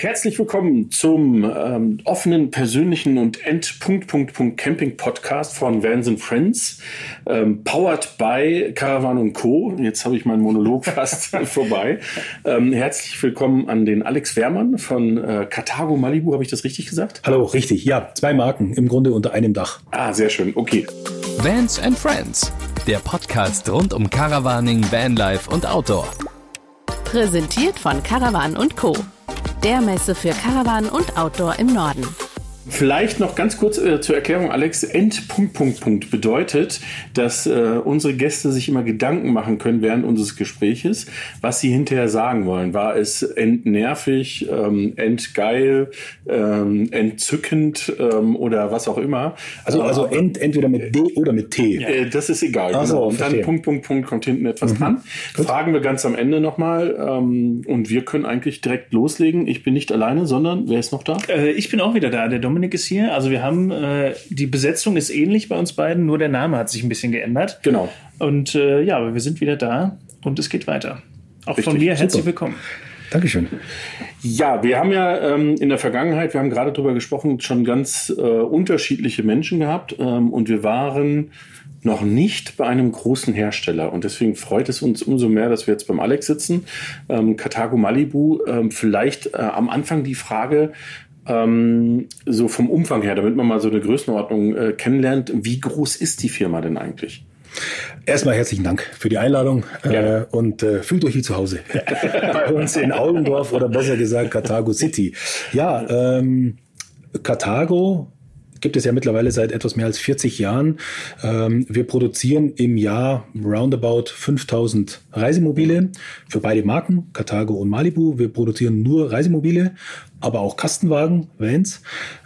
Herzlich willkommen zum ähm, offenen, persönlichen und Endpunkt Punkt, Punkt Camping Podcast von Vans and Friends, ähm, powered by Caravan und Co. Jetzt habe ich meinen Monolog fast vorbei. Ähm, herzlich willkommen an den Alex Wehrmann von äh, Carthago Malibu. Habe ich das richtig gesagt? Hallo, richtig. Ja, zwei Marken im Grunde unter einem Dach. Ah, sehr schön. Okay. Vans and Friends, der Podcast rund um Caravaning, Vanlife und Outdoor. Präsentiert von Caravan und Co der Messe für Caravan und Outdoor im Norden. Vielleicht noch ganz kurz äh, zur Erklärung, Alex. Endpunkt, Punkt, Punkt bedeutet, dass äh, unsere Gäste sich immer Gedanken machen können während unseres Gespräches, was sie hinterher sagen wollen. War es entnervig, ähm, entgeil, ähm, entzückend ähm, oder was auch immer. Also, also ent, entweder mit D oder mit T. Äh, das ist egal. Ach genau. Und dann Punkt, Punkt, Punkt kommt hinten etwas mhm. dran. Gut. Fragen wir ganz am Ende nochmal. Ähm, und wir können eigentlich direkt loslegen. Ich bin nicht alleine, sondern wer ist noch da? Äh, ich bin auch wieder da, der Dominik. Dominik ist hier. Also wir haben, äh, die Besetzung ist ähnlich bei uns beiden, nur der Name hat sich ein bisschen geändert. Genau. Und äh, ja, aber wir sind wieder da und es geht weiter. Auch Richtig, von mir herzlich super. willkommen. Dankeschön. Ja, wir haben ja ähm, in der Vergangenheit, wir haben gerade darüber gesprochen, schon ganz äh, unterschiedliche Menschen gehabt ähm, und wir waren noch nicht bei einem großen Hersteller. Und deswegen freut es uns umso mehr, dass wir jetzt beim Alex sitzen. Ähm, Carthago Malibu. Ähm, vielleicht äh, am Anfang die Frage, ähm, so vom Umfang her, damit man mal so eine Größenordnung äh, kennenlernt. Wie groß ist die Firma denn eigentlich? Erstmal herzlichen Dank für die Einladung äh, und äh, fühlt euch wie zu Hause. Bei uns in Augendorf oder besser gesagt Carthago City. Ja, ähm, Carthago gibt es ja mittlerweile seit etwas mehr als 40 Jahren. Ähm, wir produzieren im Jahr roundabout 5000 Reisemobile für beide Marken, Carthago und Malibu. Wir produzieren nur Reisemobile, aber auch Kastenwagen, Vans,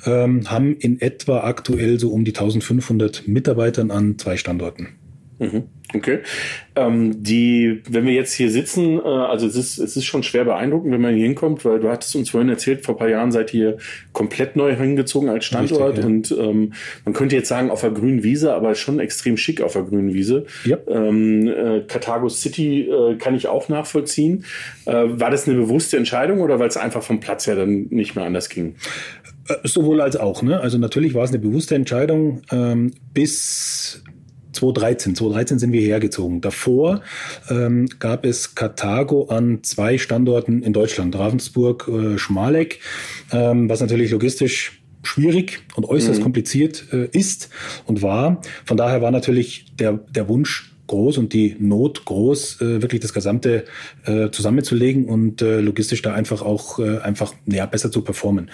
ähm, haben in etwa aktuell so um die 1500 Mitarbeitern an zwei Standorten. Mhm. Okay. Ähm, die, wenn wir jetzt hier sitzen, äh, also es ist, es ist schon schwer beeindruckend, wenn man hier hinkommt, weil du hattest uns vorhin erzählt, vor ein paar Jahren seid ihr komplett neu hingezogen als Standort Richtig, ja. und ähm, man könnte jetzt sagen auf der grünen Wiese, aber schon extrem schick auf der grünen Wiese. Ja. Ähm, äh, Carthago City äh, kann ich auch nachvollziehen. Äh, war das eine bewusste Entscheidung oder weil es einfach vom Platz her dann nicht mehr anders ging? Äh, sowohl als auch. Ne? Also natürlich war es eine bewusste Entscheidung. Ähm, bis 2013. 2013 sind wir hergezogen. Davor ähm, gab es Karthago an zwei Standorten in Deutschland, Ravensburg, äh, Schmaleck, ähm, was natürlich logistisch schwierig und äußerst mhm. kompliziert äh, ist und war. Von daher war natürlich der, der Wunsch groß und die Not groß, äh, wirklich das Gesamte äh, zusammenzulegen und äh, logistisch da einfach auch äh, einfach ja, besser zu performen.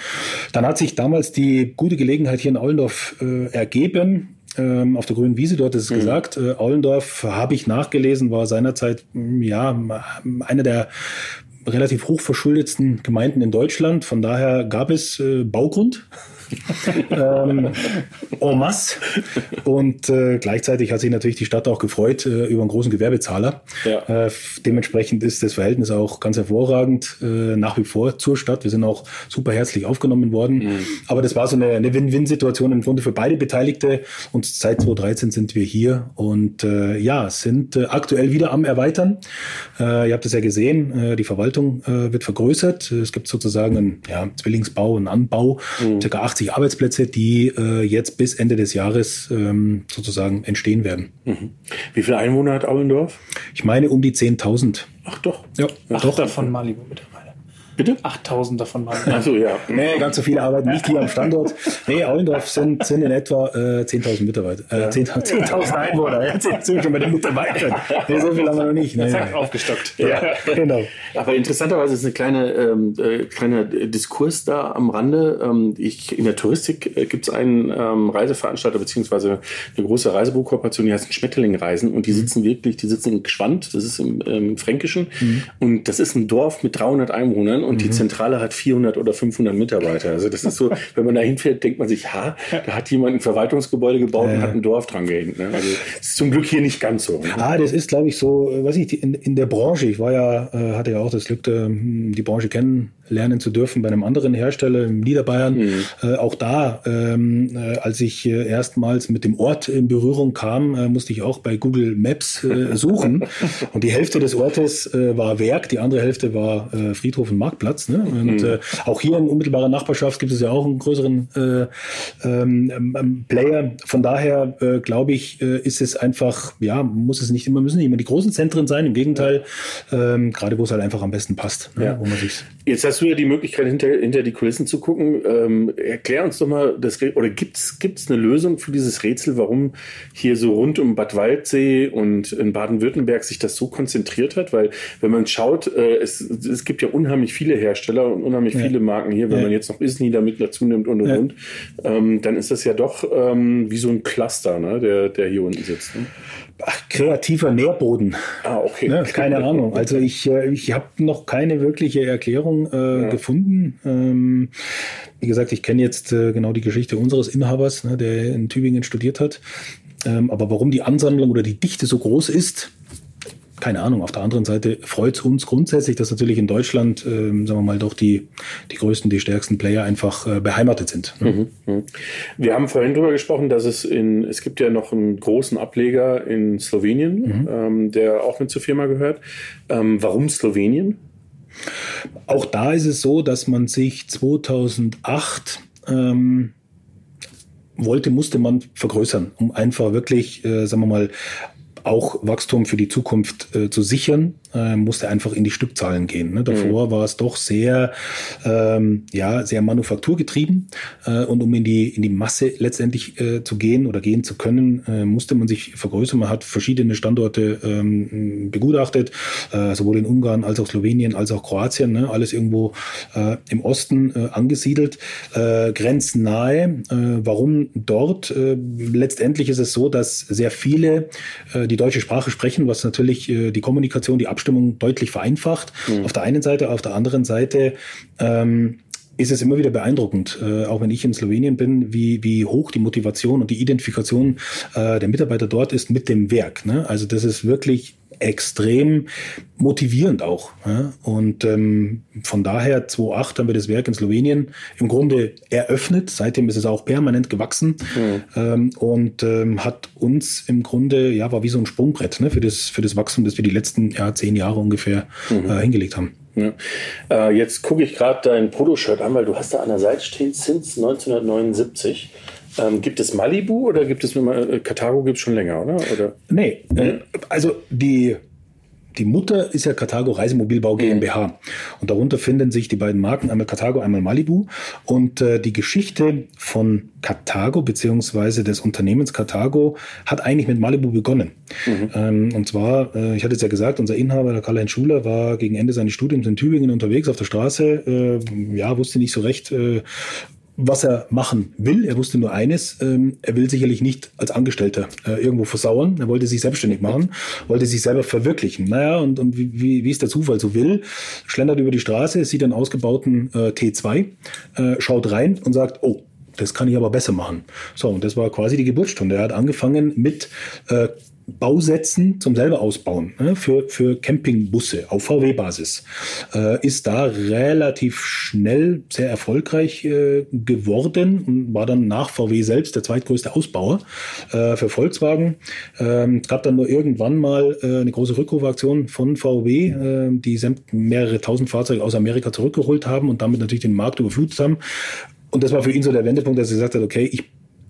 Dann hat sich damals die gute Gelegenheit hier in Aulendorf äh, ergeben, ähm, auf der grünen Wiese, dort ist es mhm. gesagt. Äh, Aulendorf, habe ich nachgelesen, war seinerzeit mm, ja einer der relativ hochverschuldetsten Gemeinden in Deutschland. Von daher gab es äh, Baugrund ähm, en masse. Und äh, gleichzeitig hat sich natürlich die Stadt auch gefreut äh, über einen großen Gewerbezahler. Ja. Äh, dementsprechend ist das Verhältnis auch ganz hervorragend äh, nach wie vor zur Stadt. Wir sind auch super herzlich aufgenommen worden. Mhm. Aber das war so eine, eine Win-Win-Situation im Grunde für beide Beteiligte. Und seit 2013 sind wir hier und äh, ja, sind äh, aktuell wieder am Erweitern. Äh, ihr habt es ja gesehen, äh, die Verwaltung äh, wird vergrößert. Es gibt sozusagen einen ja, Zwillingsbau, einen Anbau, mhm. circa 80 80 Arbeitsplätze, die äh, jetzt bis Ende des Jahres ähm, sozusagen entstehen werden. Mhm. Wie viele Einwohner hat Aulendorf? Ich meine um die 10.000. Ach doch. Ja, Ach, doch. davon Malibu mittlerweile. Bitte? 8000 davon waren. Achso, ja. Nee, ganz so viele arbeiten nicht hier am Standort. Nee, Aulendorf sind, sind in etwa äh, 10.000 Mitarbeiter. Äh, 10.000 10 Einwohner. Jetzt sind wir schon bei den Mitarbeitern. Nee, so viel haben wir noch nicht. Nee, Zack, aufgestockt. Ja, genau. Aber interessanterweise ist eine kleine, ähm, äh, kleiner Diskurs da am Rande. Ähm, ich, in der Touristik äh, gibt es einen ähm, Reiseveranstalter beziehungsweise eine große Reisebuchkooperation, die heißt Schmetterlingreisen und die mhm. sitzen wirklich, die sitzen in Gschwand, das ist im, im Fränkischen mhm. und das ist ein Dorf mit 300 Einwohnern und mhm. die Zentrale hat 400 oder 500 Mitarbeiter. Also das ist so, wenn man da hinfährt, denkt man sich, ha, da hat jemand ein Verwaltungsgebäude gebaut äh. und hat ein Dorf dran gehängt. Ne? Also das ist zum Glück hier nicht ganz so. Ne? Ah, das ist, glaube ich, so, weiß ich, in, in der Branche, ich war ja, äh, hatte ja auch das Glück, ähm, die Branche kennen lernen zu dürfen bei einem anderen Hersteller im Niederbayern. Mhm. Äh, auch da, ähm, äh, als ich äh, erstmals mit dem Ort in Berührung kam, äh, musste ich auch bei Google Maps äh, suchen. und die Hälfte des Ortes war Werk, die andere Hälfte war Friedhof und Marktplatz. Ne? Und mhm. auch hier in unmittelbarer Nachbarschaft gibt es ja auch einen größeren äh, ähm, ähm, Player. Von daher glaube ich, ist es einfach, ja, muss es nicht immer, müssen nicht immer die großen Zentren sein. Im Gegenteil, ähm, gerade wo es halt einfach am besten passt, ne? ja. wo man sich. Jetzt hast du ja die Möglichkeit, hinter, hinter die Kulissen zu gucken. Ähm, erklär uns doch mal, das, oder gibt es eine Lösung für dieses Rätsel, warum hier so rund um Bad Waldsee und in Baden-Württemberg sich das so konzentriert hat? Weil, wenn man schaut, äh, es, es gibt ja unheimlich viele Hersteller und unheimlich ja. viele Marken hier. Wenn ja. man jetzt noch Isni damit dazu nimmt und und und, ähm, dann ist das ja doch ähm, wie so ein Cluster, ne, der, der hier unten sitzt. Ne? Ach, kreativer Nährboden. Ah, okay. Ne, keine Ahnung. Also ich, äh, ich habe noch keine wirkliche Erklärung äh, ja. gefunden. Ähm, wie gesagt, ich kenne jetzt äh, genau die Geschichte unseres Inhabers, ne, der in Tübingen studiert hat. Ähm, aber warum die Ansammlung oder die Dichte so groß ist, keine Ahnung. Auf der anderen Seite freut es uns grundsätzlich, dass natürlich in Deutschland, äh, sagen wir mal, doch die, die größten, die stärksten Player einfach äh, beheimatet sind. Ne? Mhm, mhm. Wir haben vorhin darüber gesprochen, dass es in, es gibt ja noch einen großen Ableger in Slowenien, mhm. ähm, der auch mit zur Firma gehört. Ähm, warum Slowenien? Auch da ist es so, dass man sich 2008 ähm, wollte, musste man vergrößern, um einfach wirklich, äh, sagen wir mal, auch Wachstum für die Zukunft äh, zu sichern äh, musste einfach in die Stückzahlen gehen. Ne? Davor mhm. war es doch sehr, ähm, ja, sehr manufakturgetrieben äh, und um in die in die Masse letztendlich äh, zu gehen oder gehen zu können, äh, musste man sich vergrößern. Man hat verschiedene Standorte ähm, begutachtet, äh, sowohl in Ungarn als auch Slowenien als auch Kroatien, ne? alles irgendwo äh, im Osten äh, angesiedelt, äh, grenznahe. Äh, warum dort? Äh, letztendlich ist es so, dass sehr viele äh, die deutsche Sprache sprechen, was natürlich äh, die Kommunikation, die Abstimmung deutlich vereinfacht. Mhm. Auf der einen Seite, auf der anderen Seite ähm, ist es immer wieder beeindruckend, äh, auch wenn ich in Slowenien bin, wie, wie hoch die Motivation und die Identifikation äh, der Mitarbeiter dort ist mit dem Werk. Ne? Also das ist wirklich extrem motivierend auch. Ja? Und ähm, von daher 2008 haben wir das Werk in Slowenien im Grunde eröffnet. Seitdem ist es auch permanent gewachsen mhm. ähm, und ähm, hat uns im Grunde, ja, war wie so ein Sprungbrett ne, für, das, für das Wachstum, das wir die letzten ja, zehn Jahre ungefähr mhm. äh, hingelegt haben. Ja. Äh, jetzt gucke ich gerade dein Poloshirt an, weil du hast da an der Seite stehen, since 1979. Ähm, gibt es Malibu oder gibt es äh, Karthago gibt es schon länger, oder? oder? Nee, äh, also die die Mutter ist ja Carthago Reisemobilbau GmbH. Mhm. Und darunter finden sich die beiden Marken, einmal Carthago, einmal Malibu. Und äh, die Geschichte von Carthago beziehungsweise des Unternehmens Carthago hat eigentlich mit Malibu begonnen. Mhm. Ähm, und zwar, äh, ich hatte es ja gesagt, unser Inhaber, der Karl-Heinz Schuler, war gegen Ende seines Studiums in Tübingen unterwegs auf der Straße. Äh, ja, wusste nicht so recht, äh, was er machen will. Er wusste nur eines, ähm, er will sicherlich nicht als Angestellter äh, irgendwo versauern. Er wollte sich selbstständig machen, wollte sich selber verwirklichen. Naja, und, und wie, wie es der Zufall so will, schlendert über die Straße, sieht einen ausgebauten äh, T2, äh, schaut rein und sagt, oh, das kann ich aber besser machen. So, und das war quasi die Geburtsstunde. Er hat angefangen mit Bausätzen zum selber ausbauen ne, für, für Campingbusse auf VW-Basis. Äh, ist da relativ schnell sehr erfolgreich äh, geworden und war dann nach VW selbst der zweitgrößte Ausbauer äh, für Volkswagen. Ähm, es gab dann nur irgendwann mal äh, eine große Rückrufaktion von VW, äh, die mehrere tausend Fahrzeuge aus Amerika zurückgeholt haben und damit natürlich den Markt überflutet haben. Und das war für ihn so der Wendepunkt, dass er gesagt hat, okay, ich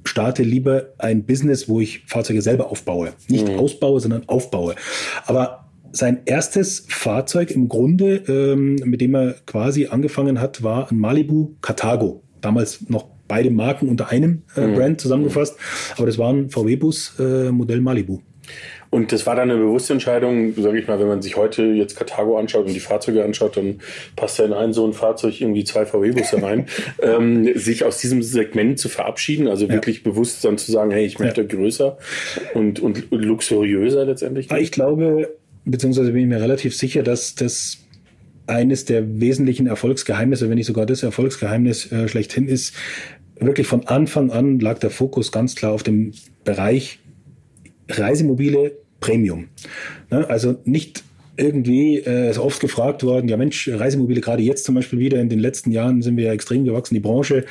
starte lieber ein Business, wo ich Fahrzeuge selber aufbaue. Nicht mhm. ausbaue, sondern aufbaue. Aber sein erstes Fahrzeug im Grunde, ähm, mit dem er quasi angefangen hat, war ein Malibu Cartago. Damals noch beide Marken unter einem äh, mhm. Brand zusammengefasst. Aber das war ein VW-Bus äh, Modell Malibu. Und das war dann eine bewusste Entscheidung, sage ich mal, wenn man sich heute jetzt Karthago anschaut und die Fahrzeuge anschaut, dann passt ja in ein so ein Fahrzeug irgendwie zwei VW-Busse rein, ähm, sich aus diesem Segment zu verabschieden, also ja. wirklich bewusst dann zu sagen, hey, ich möchte ja. größer und, und luxuriöser letztendlich. Ich glaube, beziehungsweise bin ich mir relativ sicher, dass das eines der wesentlichen Erfolgsgeheimnisse, wenn nicht sogar das Erfolgsgeheimnis äh, schlechthin ist, wirklich von Anfang an lag der Fokus ganz klar auf dem Bereich Reisemobile Premium. Ne? Also nicht irgendwie äh, ist oft gefragt worden, ja Mensch, Reisemobile gerade jetzt zum Beispiel wieder, in den letzten Jahren sind wir ja extrem gewachsen, die Branche,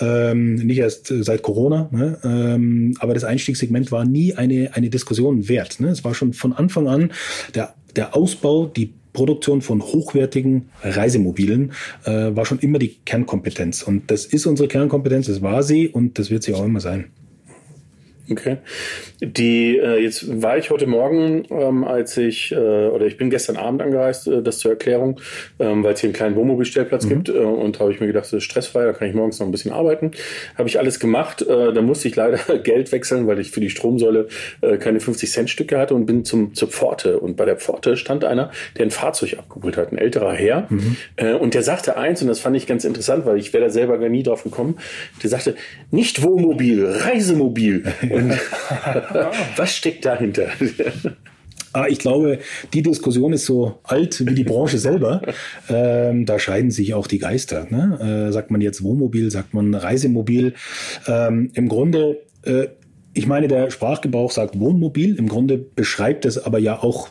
ähm, nicht erst seit Corona, ne? ähm, aber das Einstiegssegment war nie eine, eine Diskussion wert. Ne? Es war schon von Anfang an der, der Ausbau, die Produktion von hochwertigen Reisemobilen äh, war schon immer die Kernkompetenz. Und das ist unsere Kernkompetenz, das war sie und das wird sie auch immer sein. Okay. Die äh, jetzt war ich heute Morgen, ähm, als ich äh, oder ich bin gestern Abend angereist, äh, das zur Erklärung, ähm, weil es hier einen kleinen Wohnmobilstellplatz mhm. gibt äh, und habe ich mir gedacht, das ist stressfrei, da kann ich morgens noch ein bisschen arbeiten. Habe ich alles gemacht. Äh, da musste ich leider Geld wechseln, weil ich für die Stromsäule äh, keine 50 Cent Stücke hatte und bin zum zur Pforte und bei der Pforte stand einer, der ein Fahrzeug abgeholt hat, ein älterer Herr mhm. äh, und der sagte eins und das fand ich ganz interessant, weil ich wäre da selber gar nie drauf gekommen. Der sagte nicht Wohnmobil, Reisemobil. Und was steckt dahinter? Ah, ich glaube, die Diskussion ist so alt wie die Branche selber. Ähm, da scheiden sich auch die Geister. Ne? Äh, sagt man jetzt Wohnmobil, sagt man Reisemobil. Ähm, Im Grunde, äh, ich meine, der Sprachgebrauch sagt Wohnmobil. Im Grunde beschreibt es aber ja auch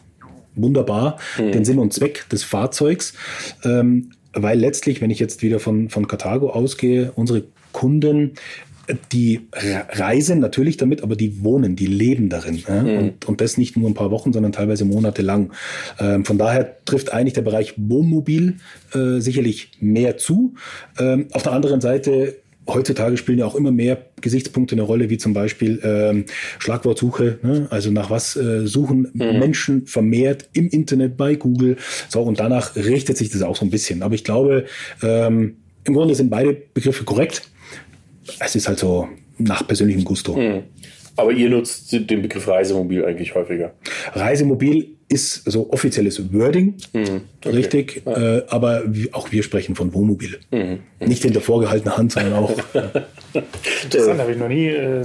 wunderbar mhm. den Sinn und Zweck des Fahrzeugs. Ähm, weil letztlich, wenn ich jetzt wieder von, von Karthago ausgehe, unsere Kunden die reisen natürlich damit, aber die wohnen, die leben darin. Ja? Mhm. Und, und das nicht nur ein paar Wochen, sondern teilweise monatelang. Ähm, von daher trifft eigentlich der Bereich Wohnmobil äh, sicherlich mehr zu. Ähm, auf der anderen Seite Heutzutage spielen ja auch immer mehr Gesichtspunkte eine Rolle, wie zum Beispiel ähm, Schlagwortsuche. Ne? Also nach was äh, suchen mhm. Menschen vermehrt im Internet bei Google. So, und danach richtet sich das auch so ein bisschen. Aber ich glaube, ähm, im Grunde sind beide Begriffe korrekt es ist halt so nach persönlichem Gusto. Mhm. Aber ihr nutzt den Begriff Reisemobil eigentlich häufiger. Reisemobil ist so offizielles Wording, mhm, okay. richtig, ja. äh, aber auch wir sprechen von Wohnmobil. Mhm, Nicht in der vorgehaltenen Hand, sondern auch. Interessant, habe ich noch nie. Äh,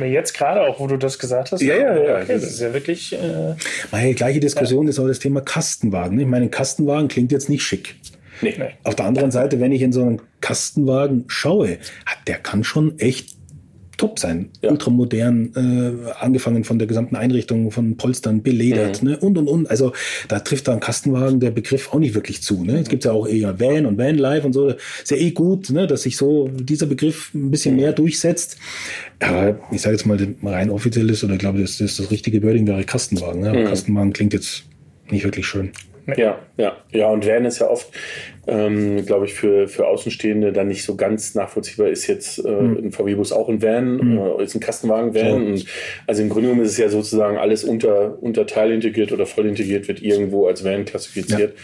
ja. Jetzt gerade auch, wo du das gesagt hast. Ja, ja, ja. Okay, das ist ja wirklich. Äh, Meine gleiche Diskussion ja. ist auch das Thema Kastenwagen. Ich meine, ein Kastenwagen klingt jetzt nicht schick. Nee. Auf der anderen Seite, wenn ich in so einen Kastenwagen schaue, der kann schon echt top sein. Ja. Ultramodern, äh, angefangen von der gesamten Einrichtung, von Polstern, beledert mhm. ne, und und und. Also da trifft da ein Kastenwagen der Begriff auch nicht wirklich zu. Ne? Es gibt ja auch eher Van und Vanlife und so. Ist ja eh gut, ne, dass sich so dieser Begriff ein bisschen mhm. mehr durchsetzt. Aber ich sage jetzt mal, rein offiziell ist, oder ich glaube, das, das, das richtige Wording wäre Kastenwagen. Ne? Aber mhm. Kastenwagen klingt jetzt nicht wirklich schön. Ja, ja, ja. Und Van ist ja oft ähm, glaube ich, für, für Außenstehende dann nicht so ganz nachvollziehbar ist jetzt äh, mhm. ein VW-Bus auch ein Van, mhm. äh, ist ein Kastenwagen-Van. Ja. also im Grunde genommen ist es ja sozusagen alles unter, unter Teil integriert oder voll integriert, wird irgendwo als Van klassifiziert,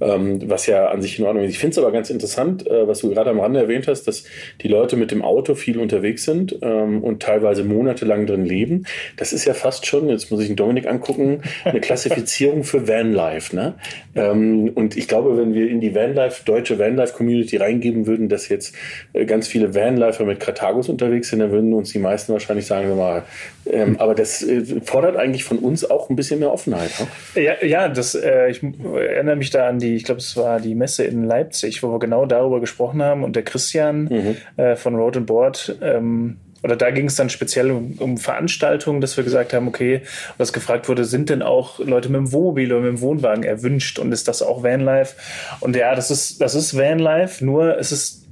ja. Ähm, was ja an sich in Ordnung ist. Ich finde es aber ganz interessant, äh, was du gerade am Rande erwähnt hast, dass die Leute mit dem Auto viel unterwegs sind ähm, und teilweise monatelang drin leben. Das ist ja fast schon, jetzt muss ich den Dominik angucken, eine Klassifizierung für Vanlife. Ne? Ähm, und ich glaube, wenn wir in die Vanlife Vanlife, deutsche Vanlife-Community reingeben würden, dass jetzt äh, ganz viele Vanlifer mit Karthagos unterwegs sind, dann würden uns die meisten wahrscheinlich sagen, wir mal, ähm, aber das äh, fordert eigentlich von uns auch ein bisschen mehr Offenheit. Ne? Ja, ja, das, äh, ich erinnere mich da an die, ich glaube, es war die Messe in Leipzig, wo wir genau darüber gesprochen haben und der Christian mhm. äh, von Road and Board, ähm, oder da ging es dann speziell um, um, Veranstaltungen, dass wir gesagt haben, okay, was gefragt wurde, sind denn auch Leute mit dem Wohnmobil oder mit dem Wohnwagen erwünscht und ist das auch Vanlife? Und ja, das ist, das ist Vanlife, nur es ist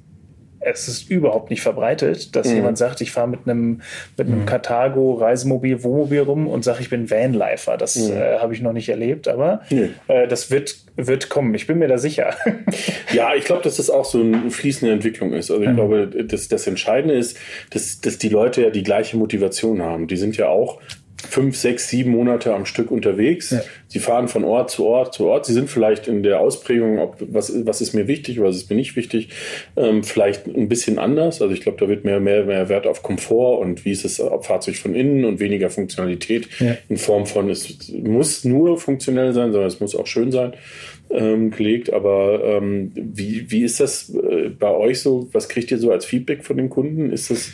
es ist überhaupt nicht verbreitet, dass mhm. jemand sagt, ich fahre mit einem mit einem mhm. Karthago Reisemobil, Wohnmobil rum und sage, ich bin Vanlifer. Das mhm. äh, habe ich noch nicht erlebt, aber äh, das wird wird kommen. Ich bin mir da sicher. ja, ich glaube, dass das auch so eine fließende Entwicklung ist. Also ich mhm. glaube, dass das Entscheidende ist, dass, dass die Leute ja die gleiche Motivation haben. Die sind ja auch fünf, sechs, sieben Monate am Stück unterwegs. Ja. Sie fahren von Ort zu Ort zu Ort. Sie sind vielleicht in der Ausprägung, ob, was, was ist mir wichtig, was ist mir nicht wichtig, ähm, vielleicht ein bisschen anders. Also ich glaube, da wird mehr, mehr, mehr Wert auf Komfort und wie ist das Fahrzeug von innen und weniger Funktionalität ja. in Form von, es muss nur funktionell sein, sondern es muss auch schön sein. Ähm, gelegt. Aber ähm, wie, wie ist das äh, bei euch so? Was kriegt ihr so als Feedback von den Kunden? Ist das,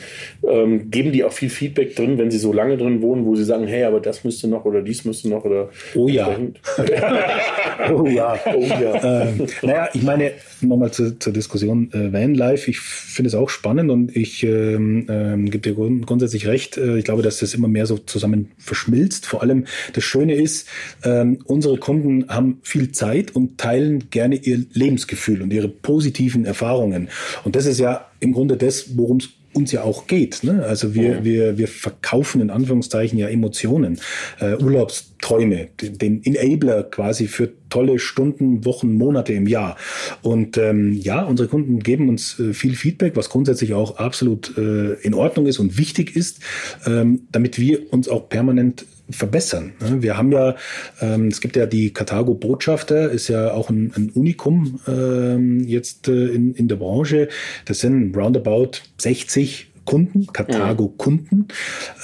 ähm, geben die auch viel Feedback drin, wenn sie so lange drin wohnen, wo sie sagen, hey, aber das müsste noch oder dies müsste noch oder Oh ja. oh ja. Oh ja. ähm, naja, ich meine, nochmal zu, zur Diskussion äh, Vanlife. Ich finde es auch spannend und ich ähm, ähm, gebe dir grund grundsätzlich recht. Äh, ich glaube, dass das immer mehr so zusammen verschmilzt. Vor allem das Schöne ist, ähm, unsere Kunden haben viel Zeit und teilen gerne ihr Lebensgefühl und ihre positiven Erfahrungen. Und das ist ja im Grunde das, worum es uns ja auch geht. Ne? Also wir, wir, wir verkaufen in Anführungszeichen ja Emotionen, äh, Urlaubsträume, den, den Enabler quasi für tolle Stunden, Wochen, Monate im Jahr. Und ähm, ja, unsere Kunden geben uns äh, viel Feedback, was grundsätzlich auch absolut äh, in Ordnung ist und wichtig ist, ähm, damit wir uns auch permanent verbessern. Ne? Wir haben ja, ähm, es gibt ja die Karthago Botschafter, ist ja auch ein, ein Unikum ähm, jetzt äh, in, in der Branche. Das sind roundabout 60 Kunden, Karthago Kunden,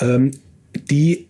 ähm, die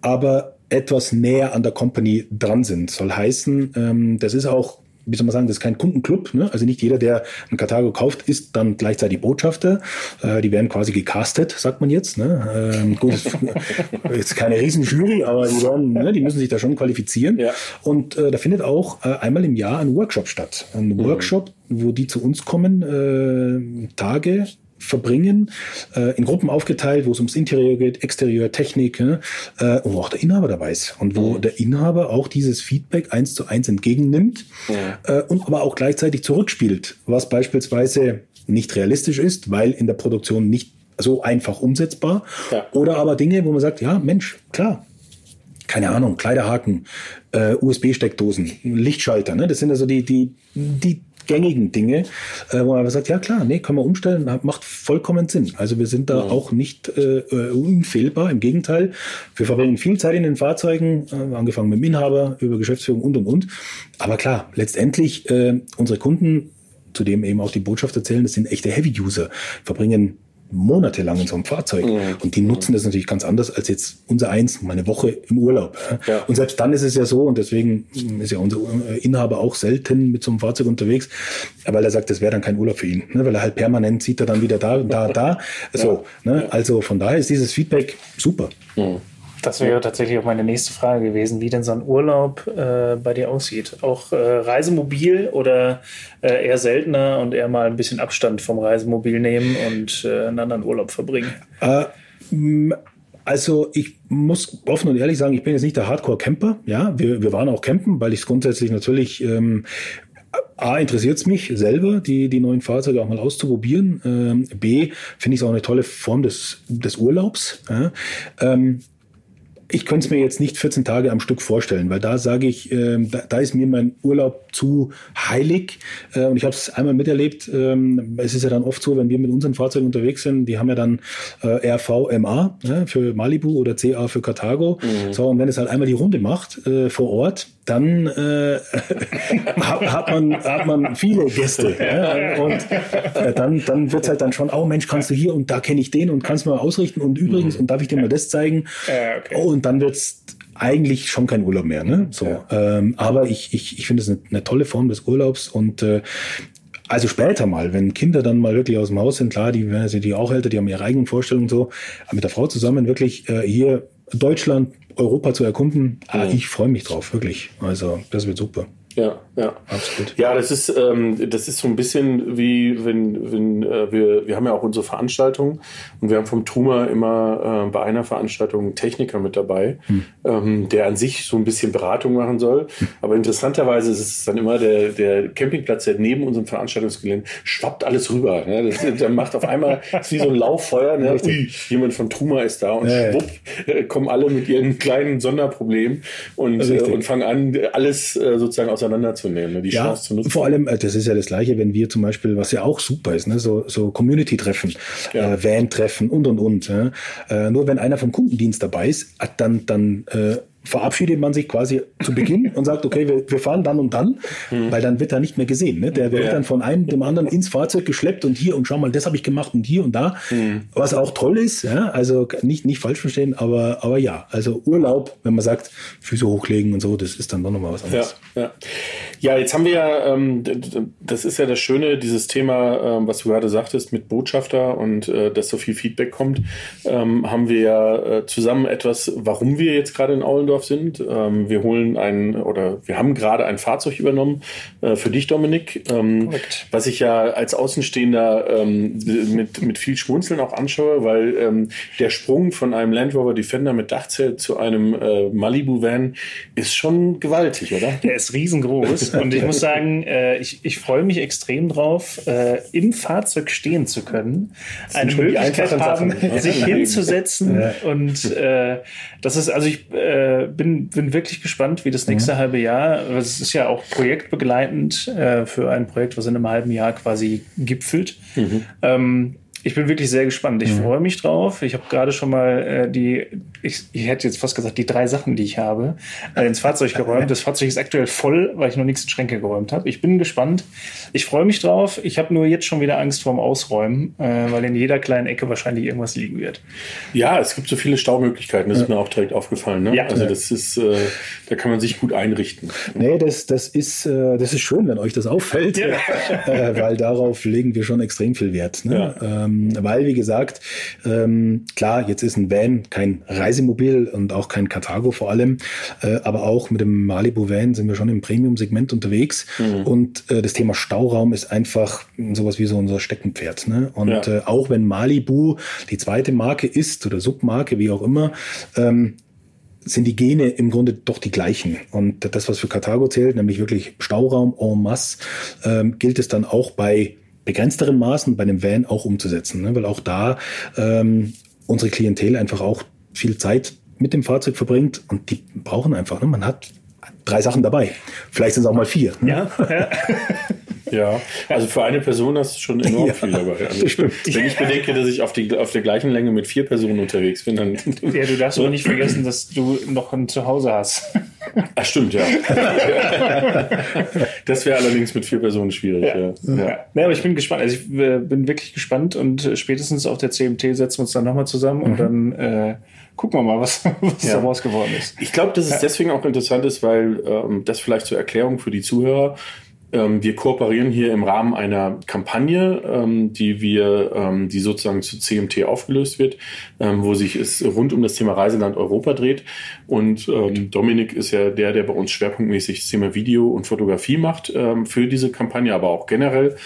aber etwas näher an der Company dran sind. Soll heißen, ähm, das ist auch wie soll man sagen, das ist kein Kundenclub. Ne? Also nicht jeder, der ein Karthago kauft, ist dann gleichzeitig Botschafter. Äh, die werden quasi gecastet, sagt man jetzt. Ne? Ähm, gut, jetzt keine Riesenjury, aber die, werden, ne, die müssen sich da schon qualifizieren. Ja. Und äh, da findet auch äh, einmal im Jahr ein Workshop statt. Ein mhm. Workshop, wo die zu uns kommen, äh, Tage verbringen, äh, in Gruppen aufgeteilt, wo es ums Interieur geht, Exterieur, Technik, ne? äh, und wo auch der Inhaber dabei ist und wo mhm. der Inhaber auch dieses Feedback eins zu eins entgegennimmt ja. äh, und aber auch gleichzeitig zurückspielt, was beispielsweise nicht realistisch ist, weil in der Produktion nicht so einfach umsetzbar. Ja. Oder aber Dinge, wo man sagt, ja, Mensch, klar, keine Ahnung, Kleiderhaken, äh, USB-Steckdosen, Lichtschalter, ne? Das sind also die, die, die gängigen Dinge, äh, wo man aber sagt, ja klar, nee, können wir umstellen, macht vollkommen Sinn. Also wir sind da ja. auch nicht äh, äh, unfehlbar, im Gegenteil, wir verbringen viel Zeit in den Fahrzeugen, äh, angefangen mit dem Inhaber, über Geschäftsführung und und und. Aber klar, letztendlich äh, unsere Kunden zu dem eben auch die Botschaft erzählen, das sind echte Heavy-User, verbringen monatelang in so einem Fahrzeug. Mhm. Und die nutzen das natürlich ganz anders als jetzt unser eins, meine Woche im Urlaub. Ja. Und selbst dann ist es ja so, und deswegen ist ja unser Inhaber auch selten mit so einem Fahrzeug unterwegs, weil er sagt, das wäre dann kein Urlaub für ihn. Ne? Weil er halt permanent sieht er dann wieder da, da, da. So, ja. ne? Also von daher ist dieses Feedback super. Mhm. Das wäre tatsächlich auch meine nächste Frage gewesen, wie denn so ein Urlaub äh, bei dir aussieht. Auch äh, Reisemobil oder äh, eher seltener und eher mal ein bisschen Abstand vom Reisemobil nehmen und äh, einen anderen Urlaub verbringen? Äh, also ich muss offen und ehrlich sagen, ich bin jetzt nicht der Hardcore-Camper. Ja, wir, wir waren auch campen, weil ich es grundsätzlich natürlich ähm, A, interessiert es mich selber, die, die neuen Fahrzeuge auch mal auszuprobieren. Ähm, B, finde ich es auch eine tolle Form des, des Urlaubs. Ja? Ähm, ich könnte es mir jetzt nicht 14 Tage am Stück vorstellen, weil da sage ich, äh, da, da, ist mir mein Urlaub zu heilig. Äh, und ich habe es einmal miterlebt. Ähm, es ist ja dann oft so, wenn wir mit unseren Fahrzeugen unterwegs sind, die haben ja dann äh, RVMA ja, für Malibu oder CA für Karthago. Mhm. So, und wenn es halt einmal die Runde macht äh, vor Ort, dann äh, hat, man, hat man viele Gäste. Ja? Und äh, dann, dann wird's halt dann schon, oh Mensch, kannst du hier und da kenne ich den und kannst mal ausrichten und übrigens, mhm. und darf ich dir mal das zeigen? Ja, okay. oh, und dann wird's eigentlich schon kein Urlaub mehr. Ne? So, ja. ähm, aber ich, ich, ich finde es eine, eine tolle Form des Urlaubs und äh, also später mal, wenn Kinder dann mal wirklich aus dem Haus sind, klar, die werden also die auch älter, die haben ihre eigenen Vorstellungen so, aber mit der Frau zusammen wirklich äh, hier Deutschland, Europa zu erkunden, ah, ich freue mich drauf, wirklich. Also das wird super. Ja, ja. Absolut. Ja, das ist, ähm, das ist so ein bisschen wie, wenn, wenn äh, wir, wir haben ja auch unsere Veranstaltungen und wir haben vom Truma immer äh, bei einer Veranstaltung einen Techniker mit dabei, hm. ähm, der an sich so ein bisschen Beratung machen soll. Hm. Aber interessanterweise ist es dann immer der, der Campingplatz, der neben unserem Veranstaltungsgelände schwappt alles rüber. Ne? Das, der macht auf einmal, ist wie so ein Lauffeuer, ne? Ui, jemand von Truma ist da und ja, schwupp, äh, kommen alle mit ihren kleinen Sonderproblemen und, äh, und fangen an, alles äh, sozusagen aus auseinanderzunehmen, ne? die ja, Chance zu nutzen. Vor allem, äh, das ist ja das Gleiche, wenn wir zum Beispiel, was ja auch super ist, ne? so, so Community-Treffen, ja. äh, Van-Treffen und und und. Ja? Äh, nur wenn einer vom Kundendienst dabei ist, äh, dann, dann äh, verabschiedet man sich quasi zu Beginn und sagt, okay, wir, wir fahren dann und dann, mhm. weil dann wird er nicht mehr gesehen. Ne? Der wird ja. dann von einem dem anderen ins Fahrzeug geschleppt und hier und schau mal, das habe ich gemacht und hier und da, mhm. was auch toll ist. Ja? Also nicht, nicht falsch verstehen, aber, aber ja, also Urlaub, wenn man sagt, Füße hochlegen und so, das ist dann doch nochmal was anderes. Ja, ja. ja jetzt haben wir ja, ähm, das ist ja das Schöne, dieses Thema, ähm, was du gerade sagtest, mit Botschafter und äh, dass so viel Feedback kommt, ähm, haben wir ja äh, zusammen etwas, warum wir jetzt gerade in Aulendorf sind. Ähm, wir holen ein oder wir haben gerade ein Fahrzeug übernommen äh, für dich, Dominik, ähm, was ich ja als Außenstehender ähm, mit, mit viel Schmunzeln auch anschaue, weil ähm, der Sprung von einem Land Rover Defender mit Dachzelt zu einem äh, Malibu Van ist schon gewaltig, oder? Der ist riesengroß. Und ich muss sagen, äh, ich, ich freue mich extrem drauf, äh, im Fahrzeug stehen zu können, eine Möglichkeit haben, sich hinzusetzen. Ja. und äh, das ist, also ich äh, bin, bin wirklich gespannt, wie das nächste mhm. halbe Jahr, es ist ja auch projektbegleitend äh, für ein Projekt, was in einem halben Jahr quasi gipfelt. Mhm. Ähm, ich bin wirklich sehr gespannt. Ich mhm. freue mich drauf. Ich habe gerade schon mal äh, die, ich, ich hätte jetzt fast gesagt, die drei Sachen, die ich habe, äh, ins Fahrzeug geräumt. Das Fahrzeug ist aktuell voll, weil ich noch nichts in Schränke geräumt habe. Ich bin gespannt. Ich freue mich drauf. Ich habe nur jetzt schon wieder Angst vorm Ausräumen, äh, weil in jeder kleinen Ecke wahrscheinlich irgendwas liegen wird. Ja, es gibt so viele Staumöglichkeiten. Das ja. ist mir auch direkt aufgefallen. Ne? Ja. Also das ist, äh, da kann man sich gut einrichten. Nee, das, das ist, äh, das ist schön, wenn euch das auffällt, ja. äh, weil darauf legen wir schon extrem viel Wert. Ne? Ja. Ähm, ähm, weil, wie gesagt, ähm, klar, jetzt ist ein Van kein Reisemobil und auch kein Carthago vor allem, äh, aber auch mit dem Malibu Van sind wir schon im Premium-Segment unterwegs mhm. und äh, das Thema Stauraum ist einfach sowas wie so unser Steckenpferd. Ne? Und ja. äh, auch wenn Malibu die zweite Marke ist oder Submarke, wie auch immer, ähm, sind die Gene im Grunde doch die gleichen. Und das, was für Carthago zählt, nämlich wirklich Stauraum en masse, ähm, gilt es dann auch bei begrenzteren Maßen bei einem Van auch umzusetzen, ne? weil auch da ähm, unsere Klientel einfach auch viel Zeit mit dem Fahrzeug verbringt und die brauchen einfach, ne? man hat drei Sachen dabei. Vielleicht sind es auch mal vier. Ne? Ja, ja. Ja, also für eine Person hast du schon enorm ja, viel dabei. Also, wenn ich bedenke, dass ich auf, die, auf der gleichen Länge mit vier Personen unterwegs bin, dann. Ja, du darfst aber nicht vergessen, dass du noch ein Zuhause hast. Ach, stimmt, ja. das wäre allerdings mit vier Personen schwierig. Ja. Ja. Ja. ja. aber ich bin gespannt. Also ich äh, bin wirklich gespannt und äh, spätestens auf der CMT setzen wir uns dann nochmal zusammen mhm. und dann äh, gucken wir mal, was, was ja. daraus geworden ist. Ich glaube, dass es deswegen auch interessant ist, weil ähm, das vielleicht zur Erklärung für die Zuhörer wir kooperieren hier im Rahmen einer Kampagne, ähm, die wir, ähm, die sozusagen zu CMT aufgelöst wird, ähm, wo sich es rund um das Thema Reiseland Europa dreht. Und ähm, Dominik ist ja der, der bei uns schwerpunktmäßig das Thema Video und Fotografie macht ähm, für diese Kampagne, aber auch generell.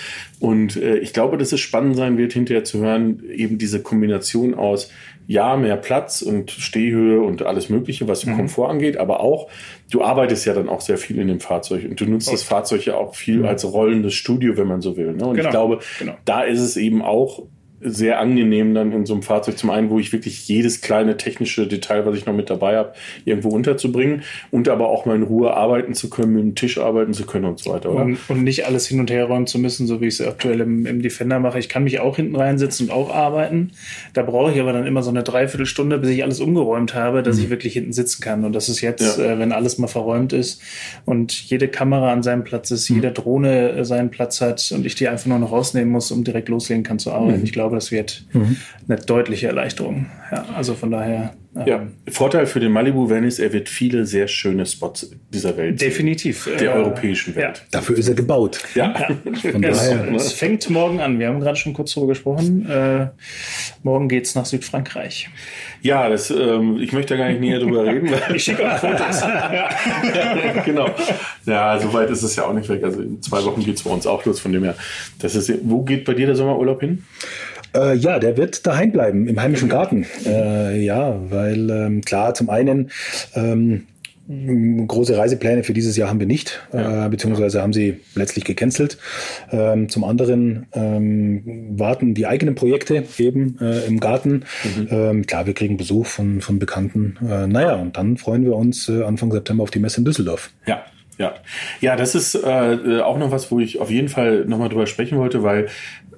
Und äh, ich glaube, dass es spannend sein wird, hinterher zu hören, eben diese Kombination aus ja, mehr Platz und Stehhöhe und alles Mögliche, was mhm. Komfort angeht, aber auch, du arbeitest ja dann auch sehr viel in dem Fahrzeug und du nutzt okay. das Fahrzeug ja auch viel mhm. als rollendes Studio, wenn man so will. Ne? Und genau. ich glaube, genau. da ist es eben auch sehr angenehm dann in so einem Fahrzeug zum einen, wo ich wirklich jedes kleine technische Detail, was ich noch mit dabei habe, irgendwo unterzubringen und aber auch mal in Ruhe arbeiten zu können, mit dem Tisch arbeiten zu können und so weiter. Und, und, nicht alles hin und her räumen zu müssen, so wie ich es aktuell im, im, Defender mache. Ich kann mich auch hinten reinsetzen und auch arbeiten. Da brauche ich aber dann immer so eine Dreiviertelstunde, bis ich alles umgeräumt habe, dass mhm. ich wirklich hinten sitzen kann. Und das ist jetzt, ja. äh, wenn alles mal verräumt ist und jede Kamera an seinem Platz ist, mhm. jede Drohne äh, seinen Platz hat und ich die einfach nur noch rausnehmen muss, um direkt loslegen kann zu arbeiten. Mhm. Ich glaube, das wird mhm. eine deutliche Erleichterung. Ja, also von daher. Ähm, ja, Vorteil für den Malibu Van ist, er wird viele sehr schöne Spots dieser Welt. Definitiv. Der äh, europäischen Welt. Ja. Dafür ist er gebaut. Ja. ja. Von es, daher. es fängt morgen an. Wir haben gerade schon kurz darüber gesprochen. Äh, morgen geht es nach Südfrankreich. Ja, das, ähm, ich möchte da gar nicht näher drüber reden. ich schicke auch Fotos. genau. Ja, so weit ist es ja auch nicht weg. Also in zwei Wochen geht es bei uns auch los. Von dem her, das ist, wo geht bei dir der Sommerurlaub hin? Äh, ja, der wird daheim bleiben, im heimischen Garten. Äh, ja, weil ähm, klar, zum einen ähm, große Reisepläne für dieses Jahr haben wir nicht, ja. äh, beziehungsweise haben sie letztlich gecancelt. Ähm, zum anderen ähm, warten die eigenen Projekte eben äh, im Garten. Mhm. Ähm, klar, wir kriegen Besuch von, von Bekannten. Äh, naja, und dann freuen wir uns äh, Anfang September auf die Messe in Düsseldorf. Ja, ja, ja, das ist äh, auch noch was, wo ich auf jeden Fall nochmal drüber sprechen wollte, weil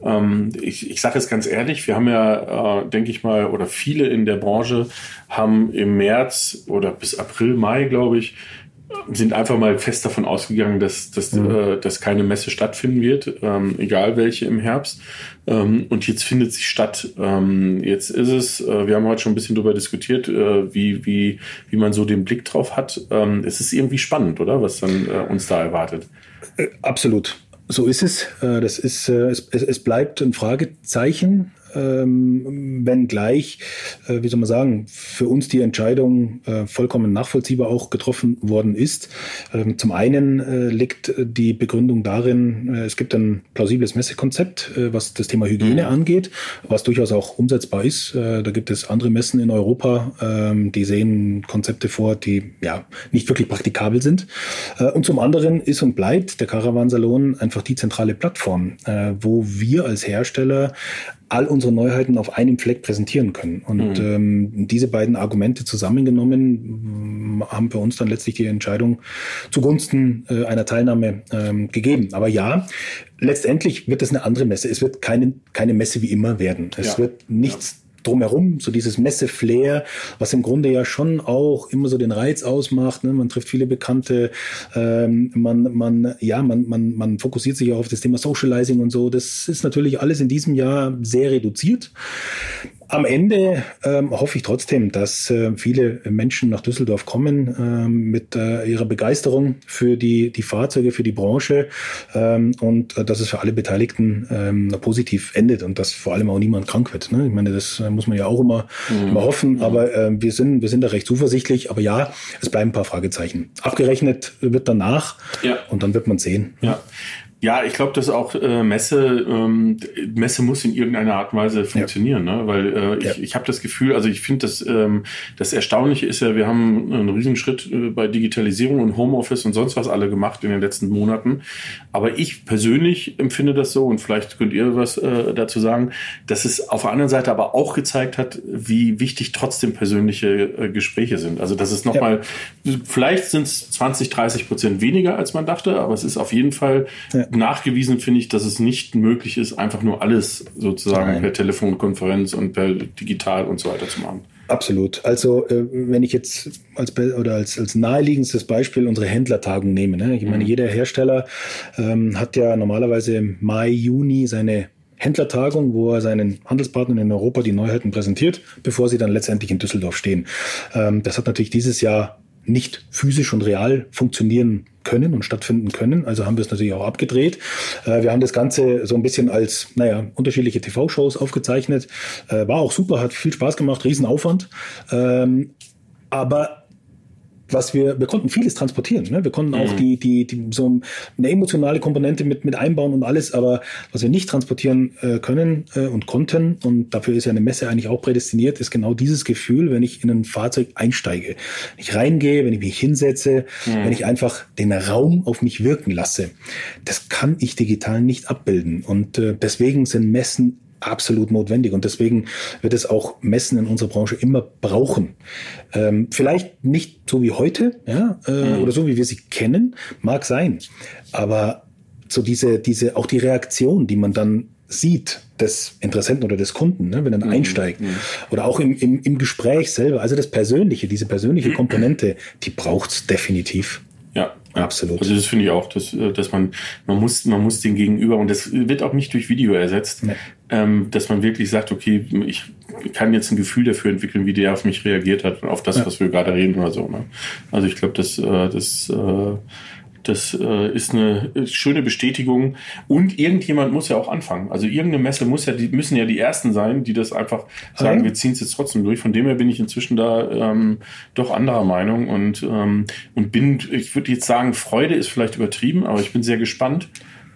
Ähm, ich ich sage es ganz ehrlich, wir haben ja, äh, denke ich mal, oder viele in der Branche haben im März oder bis April, Mai, glaube ich, sind einfach mal fest davon ausgegangen, dass, dass, mhm. äh, dass keine Messe stattfinden wird, ähm, egal welche im Herbst. Ähm, und jetzt findet sie statt. Ähm, jetzt ist es, äh, wir haben heute schon ein bisschen darüber diskutiert, äh, wie, wie, wie man so den Blick drauf hat. Ähm, es ist irgendwie spannend, oder? Was dann äh, uns da erwartet. Äh, absolut. So ist es. Äh, das ist, äh, es, es bleibt ein Fragezeichen ähm, wenngleich, äh, wie soll man sagen, für uns die Entscheidung äh, vollkommen nachvollziehbar auch getroffen worden ist. Ähm, zum einen äh, liegt die Begründung darin, äh, es gibt ein plausibles Messekonzept, äh, was das Thema Hygiene mhm. angeht, was durchaus auch umsetzbar ist. Äh, da gibt es andere Messen in Europa, ähm, die sehen Konzepte vor, die ja nicht wirklich praktikabel sind. und zum anderen ist und bleibt der Caravansalon einfach die zentrale Plattform, wo wir als Hersteller all unsere Neuheiten auf einem Fleck präsentieren können. Und mhm. ähm, diese beiden Argumente zusammengenommen haben für uns dann letztlich die Entscheidung zugunsten äh, einer Teilnahme ähm, gegeben. Aber ja, letztendlich wird es eine andere Messe. Es wird keine, keine Messe wie immer werden. Es ja. wird nichts drumherum, so dieses Messe-Flair, was im Grunde ja schon auch immer so den Reiz ausmacht. Ne? Man trifft viele Bekannte, ähm, man, man, ja, man, man, man fokussiert sich auch auf das Thema Socializing und so. Das ist natürlich alles in diesem Jahr sehr reduziert. Am Ende ähm, hoffe ich trotzdem, dass äh, viele Menschen nach Düsseldorf kommen ähm, mit äh, ihrer Begeisterung für die, die Fahrzeuge, für die Branche ähm, und äh, dass es für alle Beteiligten ähm, positiv endet und dass vor allem auch niemand krank wird. Ne? Ich meine, das äh, muss man ja auch immer, mhm. immer hoffen, mhm. aber äh, wir, sind, wir sind da recht zuversichtlich. Aber ja, es bleiben ein paar Fragezeichen. Abgerechnet wird danach ja. und dann wird man sehen. Ja. Ja, ich glaube, dass auch äh, Messe, ähm, Messe muss in irgendeiner Art und Weise funktionieren, ja. ne? weil äh, ja. ich, ich habe das Gefühl, also ich finde, dass ähm, das Erstaunliche ist ja, wir haben einen Riesenschritt äh, bei Digitalisierung und Homeoffice und sonst was alle gemacht in den letzten Monaten. Aber ich persönlich empfinde das so und vielleicht könnt ihr was äh, dazu sagen, dass es auf der anderen Seite aber auch gezeigt hat, wie wichtig trotzdem persönliche äh, Gespräche sind. Also dass es nochmal, ja. vielleicht sind es 20, 30 Prozent weniger, als man dachte, aber es ist auf jeden Fall nachgewiesen finde ich, dass es nicht möglich ist, einfach nur alles sozusagen Nein. per Telefonkonferenz und per digital und so weiter zu machen. Absolut. Also äh, wenn ich jetzt als oder als, als naheliegendstes Beispiel unsere Händlertagung nehme, ne? ich meine, mhm. jeder Hersteller ähm, hat ja normalerweise im Mai, Juni seine Händlertagung, wo er seinen Handelspartnern in Europa die Neuheiten präsentiert, bevor sie dann letztendlich in Düsseldorf stehen. Ähm, das hat natürlich dieses Jahr nicht physisch und real funktionieren können und stattfinden können. Also haben wir es natürlich auch abgedreht. Äh, wir haben das Ganze so ein bisschen als, naja, unterschiedliche TV-Shows aufgezeichnet. Äh, war auch super, hat viel Spaß gemacht, Riesenaufwand. Ähm, aber was wir, wir konnten vieles transportieren. Ne? Wir konnten auch mhm. die, die, die, so eine emotionale Komponente mit, mit einbauen und alles, aber was wir nicht transportieren äh, können äh, und konnten, und dafür ist ja eine Messe eigentlich auch prädestiniert, ist genau dieses Gefühl, wenn ich in ein Fahrzeug einsteige. Wenn ich reingehe, wenn ich mich hinsetze, mhm. wenn ich einfach den Raum auf mich wirken lasse. Das kann ich digital nicht abbilden. Und äh, deswegen sind Messen absolut notwendig. Und deswegen wird es auch Messen in unserer Branche immer brauchen. Ähm, vielleicht nicht so wie heute, ja, äh, mhm. oder so wie wir sie kennen, mag sein. Aber so diese, diese, auch die Reaktion, die man dann sieht des Interessenten oder des Kunden, ne, wenn er mhm. einsteigt. Mhm. Oder auch im, im, im Gespräch selber. Also das Persönliche, diese persönliche Komponente, die braucht's definitiv. Absolut. Also das finde ich auch, dass, äh, dass man, man muss, man muss den Gegenüber, und das wird auch nicht durch Video ersetzt, nee. ähm, dass man wirklich sagt, okay, ich kann jetzt ein Gefühl dafür entwickeln, wie der auf mich reagiert hat, auf das, ja. was wir gerade reden oder so. Ne? Also ich glaube, das, äh, das äh, das äh, ist eine schöne Bestätigung. Und irgendjemand muss ja auch anfangen. Also irgendeine Messe muss ja, die müssen ja die ersten sein, die das einfach sagen, wir ziehen es jetzt trotzdem durch. Von dem her bin ich inzwischen da ähm, doch anderer Meinung und, ähm, und bin, ich würde jetzt sagen, Freude ist vielleicht übertrieben, aber ich bin sehr gespannt,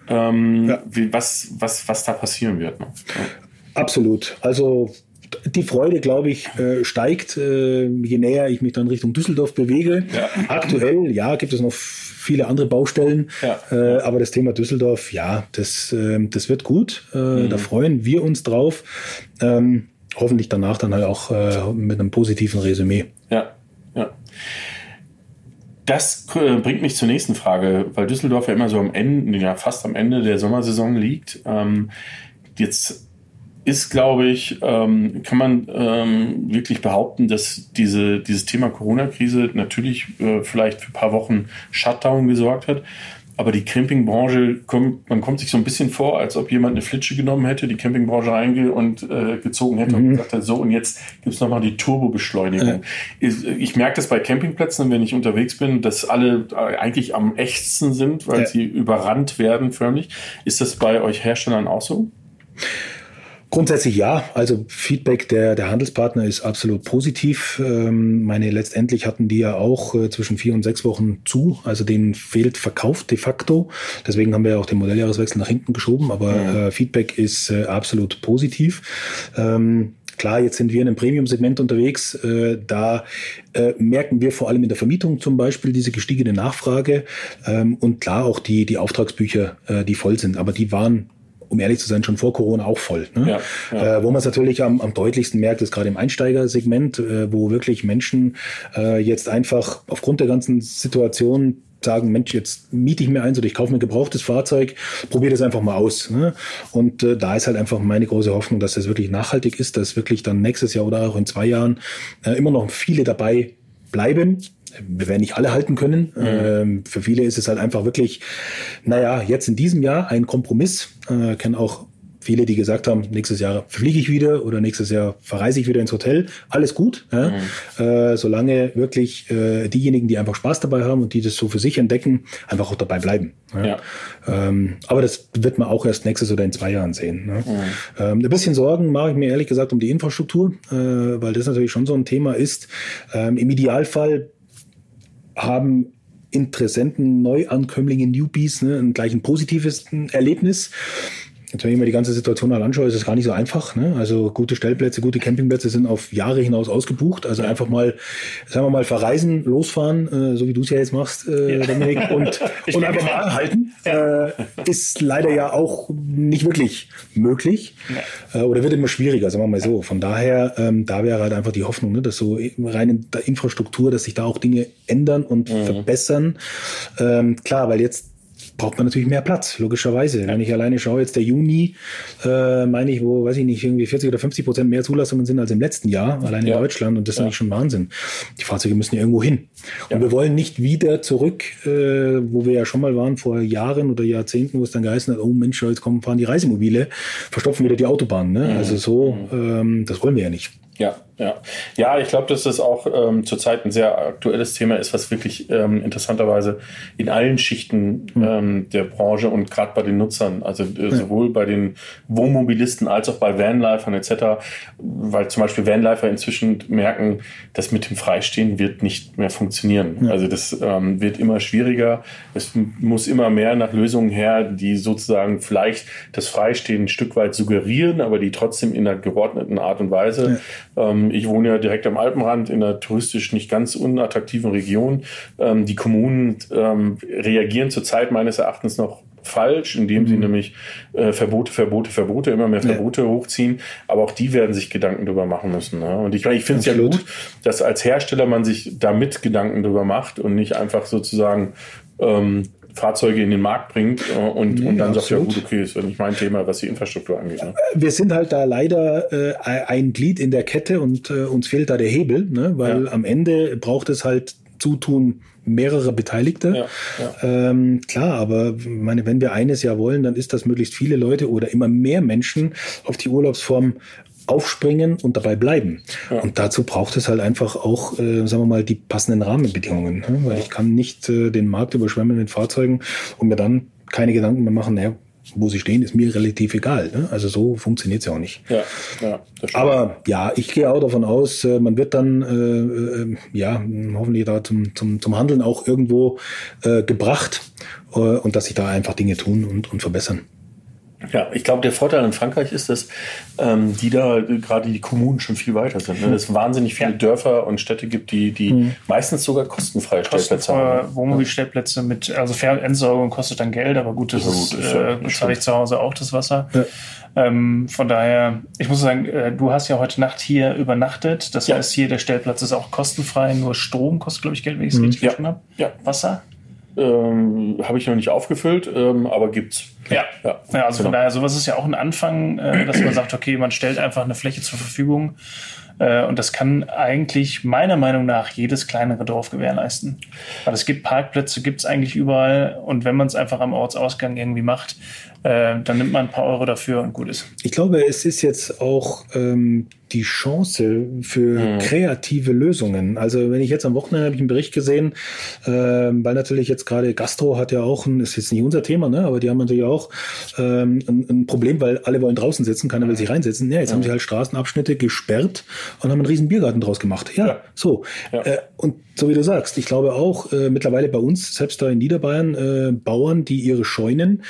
ähm, ja. wie, was, was, was da passieren wird. Ne? Ja. Absolut. Also die Freude, glaube ich, äh, steigt, äh, je näher ich mich dann Richtung Düsseldorf bewege. Ja. Aktuell, ja, gibt es noch viele andere Baustellen, ja. äh, aber das Thema Düsseldorf, ja, das, äh, das wird gut. Äh, mhm. Da freuen wir uns drauf. Ähm, hoffentlich danach dann halt auch äh, mit einem positiven Resümee. Ja, ja. Das bringt mich zur nächsten Frage, weil Düsseldorf ja immer so am Ende, ja fast am Ende der Sommersaison liegt. Ähm, jetzt ist, glaube ich, ähm, kann man ähm, wirklich behaupten, dass diese, dieses Thema Corona-Krise natürlich äh, vielleicht für ein paar Wochen Shutdown gesorgt hat. Aber die Campingbranche, kommt, man kommt sich so ein bisschen vor, als ob jemand eine Flitsche genommen hätte, die Campingbranche reinge und äh, gezogen hätte mhm. und gesagt hat, so und jetzt gibt es nochmal die Turbobeschleunigung. Ja. Ich, ich, merke das bei Campingplätzen, wenn ich unterwegs bin, dass alle eigentlich am ächzen sind, weil ja. sie überrannt werden förmlich. Ist das bei euch Herstellern auch so? Grundsätzlich ja. Also Feedback der, der Handelspartner ist absolut positiv. Ähm, meine, letztendlich hatten die ja auch äh, zwischen vier und sechs Wochen zu. Also denen fehlt Verkauf de facto. Deswegen haben wir auch den Modelljahreswechsel nach hinten geschoben. Aber ja. äh, Feedback ist äh, absolut positiv. Ähm, Klar, jetzt sind wir in einem Premium-Segment unterwegs. Äh, da äh, merken wir vor allem in der Vermietung zum Beispiel diese gestiegene Nachfrage ähm, und klar auch die, die Auftragsbücher, äh, die voll sind. Aber die waren um ehrlich zu sein, schon vor Corona auch voll. Ne? Ja, ja. Äh, wo man es natürlich am, am deutlichsten merkt, ist gerade im Einsteigersegment, äh, wo wirklich Menschen äh, jetzt einfach aufgrund der ganzen Situation sagen, Mensch, jetzt miete ich mir eins oder ich kaufe mir ein gebrauchtes Fahrzeug, probiere das einfach mal aus. Ne? Und äh, da ist halt einfach meine große Hoffnung, dass das wirklich nachhaltig ist, dass wirklich dann nächstes Jahr oder auch in zwei Jahren äh, immer noch viele dabei bleiben, wir werden nicht alle halten können. Mhm. Ähm, für viele ist es halt einfach wirklich, naja, jetzt in diesem Jahr ein Kompromiss. Äh, kenne auch viele, die gesagt haben, nächstes Jahr fliege ich wieder oder nächstes Jahr verreise ich wieder ins Hotel. Alles gut, ja? mhm. äh, solange wirklich äh, diejenigen, die einfach Spaß dabei haben und die das so für sich entdecken, einfach auch dabei bleiben. Ja? ja. Ähm, aber das wird man auch erst nächstes oder in zwei Jahren sehen. Ne? Mhm. Ähm, ein bisschen Sorgen mache ich mir ehrlich gesagt um die Infrastruktur, äh, weil das natürlich schon so ein Thema ist. Ähm, Im Idealfall haben Interessenten, Neuankömmlinge, Newbies ne, gleich ein positives Erlebnis. Jetzt, wenn ich mir die ganze Situation mal anschaue, ist es gar nicht so einfach. Ne? Also gute Stellplätze, gute Campingplätze sind auf Jahre hinaus ausgebucht. Also einfach mal, sagen wir mal, verreisen, losfahren, äh, so wie du es ja jetzt machst, äh, ja. Dominik, und, und einfach mal anhalten, ja. äh, ist leider ja auch nicht wirklich möglich ja. äh, oder wird immer schwieriger, sagen wir mal so. Von daher, ähm, da wäre halt einfach die Hoffnung, ne, dass so rein in der Infrastruktur, dass sich da auch Dinge ändern und mhm. verbessern. Ähm, klar, weil jetzt braucht man natürlich mehr Platz, logischerweise. Wenn ich alleine schaue, jetzt der Juni, äh, meine ich, wo, weiß ich nicht, irgendwie 40 oder 50 Prozent mehr Zulassungen sind als im letzten Jahr, allein ja. in Deutschland. Und das ja. ist eigentlich schon Wahnsinn. Die Fahrzeuge müssen ja irgendwo hin. Ja. Und wir wollen nicht wieder zurück, äh, wo wir ja schon mal waren, vor Jahren oder Jahrzehnten, wo es dann geheißen hat, oh Mensch, jetzt kommen, fahren die Reisemobile, verstopfen wieder die Autobahnen. Ne? Mhm. Also so, mhm. ähm, das wollen wir ja nicht. Ja, ja. Ja, ich glaube, dass das auch ähm, zurzeit ein sehr aktuelles Thema ist, was wirklich ähm, interessanterweise in allen Schichten mhm. ähm, der Branche und gerade bei den Nutzern, also äh, ja. sowohl bei den Wohnmobilisten als auch bei Vanlifern etc., weil zum Beispiel Vanlifer inzwischen merken, dass mit dem Freistehen wird nicht mehr funktionieren. Ja. Also das ähm, wird immer schwieriger. Es muss immer mehr nach Lösungen her, die sozusagen vielleicht das Freistehen ein Stück weit suggerieren, aber die trotzdem in einer geordneten Art und Weise ja. ähm, ich wohne ja direkt am Alpenrand in einer touristisch nicht ganz unattraktiven Region. Ähm, die Kommunen ähm, reagieren zurzeit meines Erachtens noch falsch, indem sie mhm. nämlich äh, Verbote, Verbote, Verbote, immer mehr Verbote ja. hochziehen. Aber auch die werden sich Gedanken darüber machen müssen. Ne? Und ich, ich finde es ja gut, dass als Hersteller man sich damit Gedanken darüber macht und nicht einfach sozusagen ähm, Fahrzeuge in den Markt bringt äh, und, und dann sagt, ja gut, okay, ist ja nicht mein Thema, was die Infrastruktur angeht. Ne? Wir sind halt da leider äh, ein Glied in der Kette und äh, uns fehlt da der Hebel, ne? weil ja. am Ende braucht es halt Zutun mehrere Beteiligte. Ja, ja. Ähm, klar, aber meine, wenn wir eines ja wollen, dann ist das möglichst viele Leute oder immer mehr Menschen auf die Urlaubsform aufspringen und dabei bleiben. Ja. Und dazu braucht es halt einfach auch, äh, sagen wir mal, die passenden Rahmenbedingungen. Ne? Weil ich kann nicht äh, den Markt überschwemmen mit Fahrzeugen und mir dann keine Gedanken mehr machen, naja, wo sie stehen, ist mir relativ egal. Ne? Also so funktioniert es ja auch nicht. Ja, ja, Aber ja, ich gehe auch davon aus, äh, man wird dann äh, äh, ja hoffentlich da zum, zum, zum Handeln auch irgendwo äh, gebracht äh, und dass sich da einfach Dinge tun und, und verbessern. Ja, ich glaube, der Vorteil in Frankreich ist, dass ähm, die da äh, gerade die Kommunen schon viel weiter sind. Ne? Dass es wahnsinnig viele ja. Dörfer und Städte gibt, die, die mhm. meistens sogar kostenfreie Stellplätze haben. Wohnmobilstellplätze mit, also Fernentsorgung kostet dann Geld, aber gut, das, ist, ist ja, äh, zahle ich zu Hause auch das Wasser. Ja. Ähm, von daher, ich muss sagen, äh, du hast ja heute Nacht hier übernachtet. Das heißt, hier der Stellplatz ist auch kostenfrei, nur Strom kostet, glaube ich, Geld, wenn ich es mhm. richtig verstanden habe. Ja. Wasser? Ähm, habe ich noch nicht aufgefüllt, ähm, aber gibt's. Ja. Ja, ja, also von genau. daher, sowas ist ja auch ein Anfang, äh, dass man sagt, okay, man stellt einfach eine Fläche zur Verfügung. Äh, und das kann eigentlich meiner Meinung nach jedes kleinere Dorf gewährleisten. Weil es gibt Parkplätze, gibt's eigentlich überall. Und wenn man es einfach am Ortsausgang irgendwie macht, äh, dann nimmt man ein paar Euro dafür und gut ist. Ich glaube, es ist jetzt auch ähm, die Chance für kreative Lösungen. Also wenn ich jetzt am Wochenende habe ich einen Bericht gesehen, ähm, weil natürlich jetzt gerade Gastro hat ja auch ein, ist jetzt nicht unser Thema, ne, aber die haben natürlich auch ähm, ein, ein Problem, weil alle wollen draußen sitzen, keiner will sich reinsetzen. Ja, jetzt haben sie halt Straßenabschnitte gesperrt und haben einen riesen Biergarten draus gemacht. Ja, Ja. so. Ja. Äh, und so wie du sagst, ich glaube auch äh, mittlerweile bei uns, selbst da in Niederbayern, äh, Bauern, die ihre Scheunen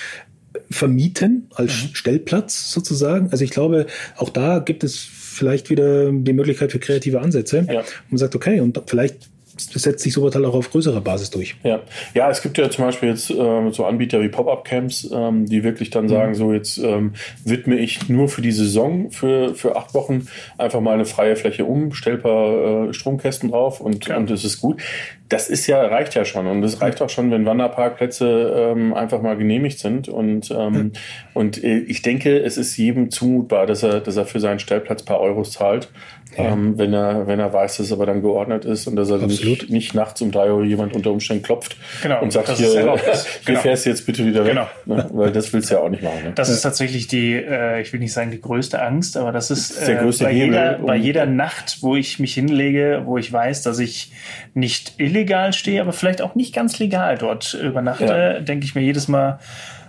vermieten als Stellplatz sozusagen. Also ich glaube, auch da gibt es vielleicht wieder die Möglichkeit für kreative Ansätze. Ja. Und man sagt, okay, und vielleicht setzt sich sowas halt auch auf größerer Basis durch. Ja. ja, es gibt ja zum Beispiel jetzt ähm, so Anbieter wie Pop-Up-Camps, ähm, die wirklich dann sagen, so jetzt ähm, widme ich nur für die Saison, für, für acht Wochen einfach mal eine freie Fläche um, stell ein paar äh, Stromkästen drauf und, und es ist gut. Das ist ja, reicht ja schon. Und es reicht auch schon, wenn Wanderparkplätze ähm, einfach mal genehmigt sind. Und, ähm, und äh, ich denke, es ist jedem zumutbar, dass er, dass er für seinen Stellplatz ein paar Euros zahlt. Ähm, wenn er, wenn er weiß, dass es aber dann geordnet ist und dass er nicht, nicht nachts um drei Uhr jemand unter Umständen klopft Genau, und sagt, das hier, ja das. Genau. fährst du jetzt bitte wieder weg. Genau. Ne? Weil das willst du ja auch nicht machen. Ne? Das ist tatsächlich die, äh, ich will nicht sagen die größte Angst, aber das ist, ist der äh, größte bei, Hebel, jeder, um- bei jeder Nacht, wo ich mich hinlege, wo ich weiß, dass ich nicht illegal stehe, aber vielleicht auch nicht ganz legal dort übernachte, Ja. denke ich mir jedes Mal,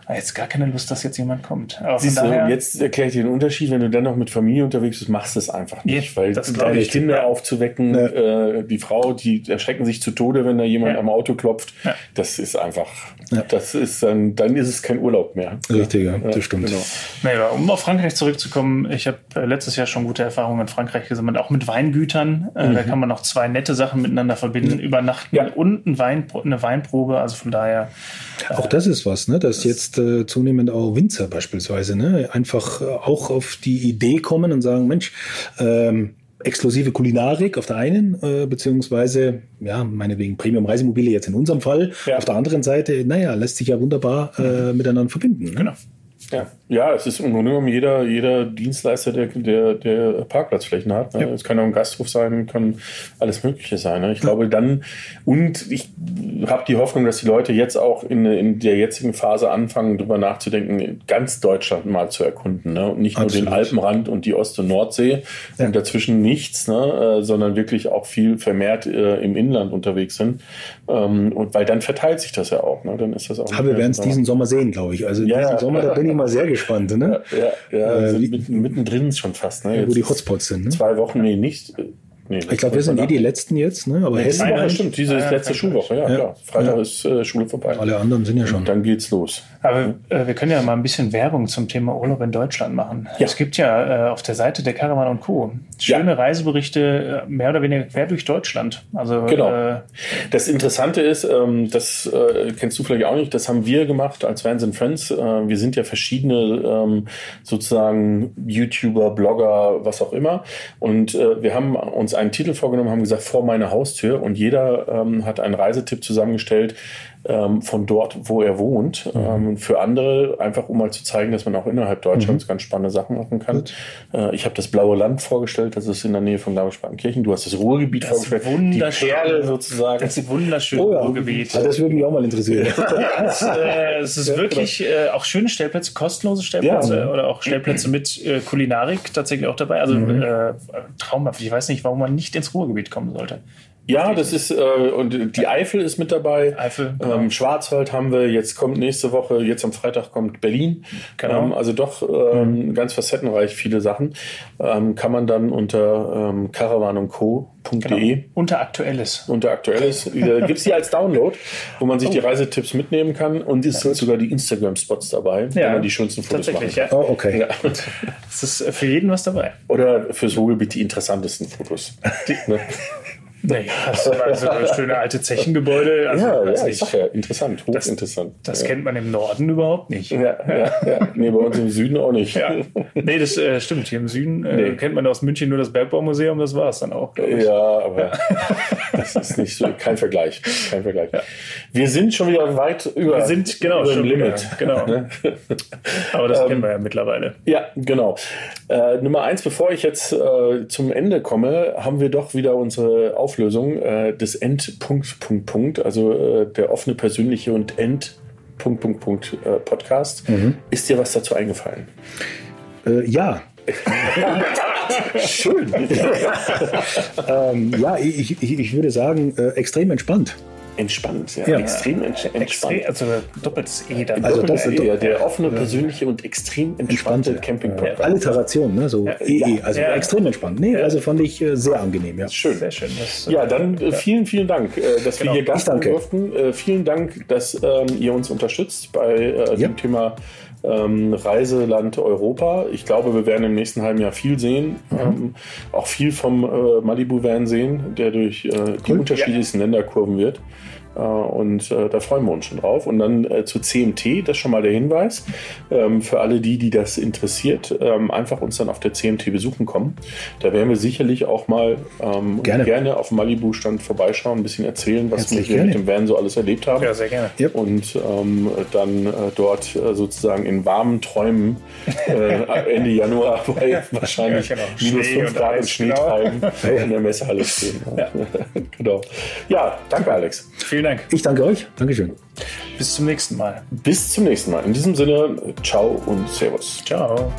jetzt gar keine Lust, dass jetzt jemand kommt. Aber Siehst du, jetzt erkläre ich dir den Unterschied, wenn du dann noch mit Familie unterwegs bist, machst du es einfach nicht. Ja, weil das deine ich. Kinder Ja. aufzuwecken, Ja. äh, die Frau, die erschrecken sich zu Tode, wenn da jemand Ja. am Auto klopft, Ja. das ist einfach, Ja. das ist dann, dann ist es kein Urlaub mehr. Richtig, ja, das stimmt. Genau. Nee, aber um auf Frankreich zurückzukommen, ich habe äh, letztes Jahr schon gute Erfahrungen in Frankreich gesammelt, auch mit Weingütern. Äh, Da kann man noch zwei nette Sachen miteinander verbinden, übernachten Ja. und ein Weinpro eine Weinprobe. Also von daher, Auch das ist was, ne? dass jetzt äh, zunehmend auch Winzer beispielsweise ne? einfach äh, auch auf die Idee kommen und sagen, Mensch, ähm, exklusive Kulinarik auf der einen, äh, beziehungsweise, ja, meinetwegen Premium-Reisemobile jetzt in unserem Fall. Ja. Auf der anderen Seite, naja, lässt sich ja wunderbar äh, miteinander verbinden. Ne? genau. Ja. ja, es ist im Grunde genommen jeder, jeder Dienstleister, der, der, der Parkplatzflächen hat. Ne? Es kann auch ein Gasthof sein, kann alles Mögliche sein. Ne? Ich glaube dann, und ich habe die Hoffnung, dass die Leute jetzt auch in, in der jetzigen Phase anfangen, darüber nachzudenken, ganz Deutschland mal zu erkunden. Ne? Und nicht nur Absolut. den Alpenrand und die Ost- und Nordsee und dazwischen nichts, ne? äh, sondern wirklich auch viel vermehrt äh, im Inland unterwegs sind. Ähm, und weil dann verteilt sich das ja auch. Ne? Dann ist das auch. Aber wir werden es diesen Sommer sehen, glaube ich. Also Ja, diesen ja. Sommer, da bin ich mal sehr gespannt, ne? Ja, ja, Äh, sind wie- mitten, mittendrin schon fast. Ne? wo Jetzt die ist Hotspots sind. Ne? Zwei Wochen, nee, nicht. Nee, Ich glaube, wir sind eh die letzten jetzt, ne? aber Diese Hessen, Woche, stimmt, diese ist Ja, letzte. Schulwoche, ja, Ja. klar. Freitag Ja. ist äh, Schule vorbei. alle anderen sind ja schon. Und dann geht's los. Aber äh, wir können ja mal ein bisschen Werbung zum Thema Urlaub in Deutschland machen. Ja. Es gibt ja äh, auf der Seite der Caravan und Co. schöne Ja. Reiseberichte, äh, mehr oder weniger quer durch Deutschland. Also Genau. äh, Das Interessante ist, ähm, das äh, kennst du vielleicht auch nicht, das haben wir gemacht als Fans and Friends. Äh, wir sind ja verschiedene ähm, sozusagen YouTuber, Blogger, was auch immer. Und wir haben uns einen Titel vorgenommen, haben gesagt, vor meiner Haustür. Und jeder ähm, hat einen Reisetipp zusammengestellt ähm, von dort, wo er wohnt. Ähm, für andere, einfach um mal zu zeigen, dass man auch innerhalb Deutschlands ganz spannende Sachen machen kann. Äh, ich habe das Blaue Land vorgestellt, das ist in der Nähe von Garmisch-Partenkirchen. Du hast das Ruhrgebiet vorgestellt. wunderschön. Die Perle sozusagen. das wunderschöne Oh ja. Ruhrgebiet. Ah, das würde mich auch mal interessieren. Es, äh, es ist wirklich äh, auch schöne Stellplätze, kostenlose Stellplätze Ja. oder auch Stellplätze mit äh, Kulinarik tatsächlich auch dabei. Also äh, traumhaft. Ich weiß nicht, warum man nicht ins Ruhrgebiet kommen sollte. Ja, das ist, äh, und die Eifel ist mit dabei. Eifel, genau. Ähm, Schwarzwald haben wir, jetzt kommt nächste Woche, jetzt am Freitag kommt Berlin. Genau. Ähm, also doch ähm, ganz facettenreich viele Sachen. Ähm, kann man dann unter ähm, caravanundco.de Unter Aktuelles. unter aktuelles, äh, gibt's die als Download, wo man sich Oh. die Reisetipps mitnehmen kann und es sind sogar die Instagram-Spots dabei, wo man die schönsten Fotos machen tatsächlich, kann. ja. Oh, okay. Ja. Es ist für jeden was dabei. Oder fürs Ruhrgebiet die interessantesten Fotos. ne? Naja, das war so schöne alte Zechengebäude. Also, ja, ja, ich sag ja, interessant, hochinteressant. Das ja. kennt man im Norden überhaupt nicht. Ja, ja, ja. Nee, bei uns im Süden auch nicht. Ja. Nee, das äh, stimmt. Hier im Süden äh, Nee. kennt man aus München nur das Bergbaumuseum, das war es dann auch. glaub ich. Ja, aber das ist nicht so, kein Vergleich. Kein Vergleich. Wir sind schon wieder weit über, Wir sind genau über dem Limit. wieder, genau. Aber das kennen wir ja mittlerweile. Ja, genau. Äh, Nummer eins, bevor ich jetzt äh, zum Ende komme, haben wir doch wieder unsere Auflösung äh, des Endpunkt, Punkt, Punkt, also äh, der offene, persönliche und End, Punkt, Punkt, Punkt äh, Podcast. Ist dir was dazu eingefallen? Äh, ja, Schön. ähm, ja, ich, ich, ich würde sagen, äh, extrem entspannt. Entspannt, ja. Ja. Extrem ents entspannt. Extrem, also doppeltes E dann. Also Doppel- das- ja, der offene, persönliche und extrem entspannte Camping-Podcast. Alliteration, ne? so EE, also Ja. extrem entspannt. Nee, also fand ich äh, sehr angenehm, ja. Schön. Sehr schön. Das, Ja, dann äh, vielen, vielen Dank, äh, dass Genau. wir hier Gast durften. Äh, vielen Dank, dass ähm, ihr uns unterstützt bei äh, Ja. dem Thema ähm, Reiseland Europa. Ich glaube, wir werden im nächsten halben Jahr viel sehen. Mhm. Ähm, auch viel vom äh, Malibu-Van sehen, der durch äh, die unterschiedlichsten Länder kurven wird. Äh, und äh, da freuen wir uns schon drauf. Und dann äh, zu CMT, das ist schon mal der Hinweis. Ähm, für alle die, die das interessiert, ähm, einfach uns dann auf der CMT besuchen kommen. Da werden wir sicherlich auch mal ähm, Gerne. auf dem Malibu-Stand vorbeischauen, ein bisschen erzählen, was Herzlich wir mit gerne. dem Van so alles erlebt haben. ja, sehr gerne. Und ähm, dann äh, dort sozusagen in warmen Träumen äh, ab Ende Januar bei wahrscheinlich Ja, genau. minus Schnee 5 und Grad im Schnee genau. treiben in der Messehalle stehen. Ja. genau. Ja, danke Alex. Vielen Dank. Ich danke euch. Dankeschön. Bis zum nächsten Mal. Bis zum nächsten Mal. In diesem Sinne, ciao und servus. Ciao.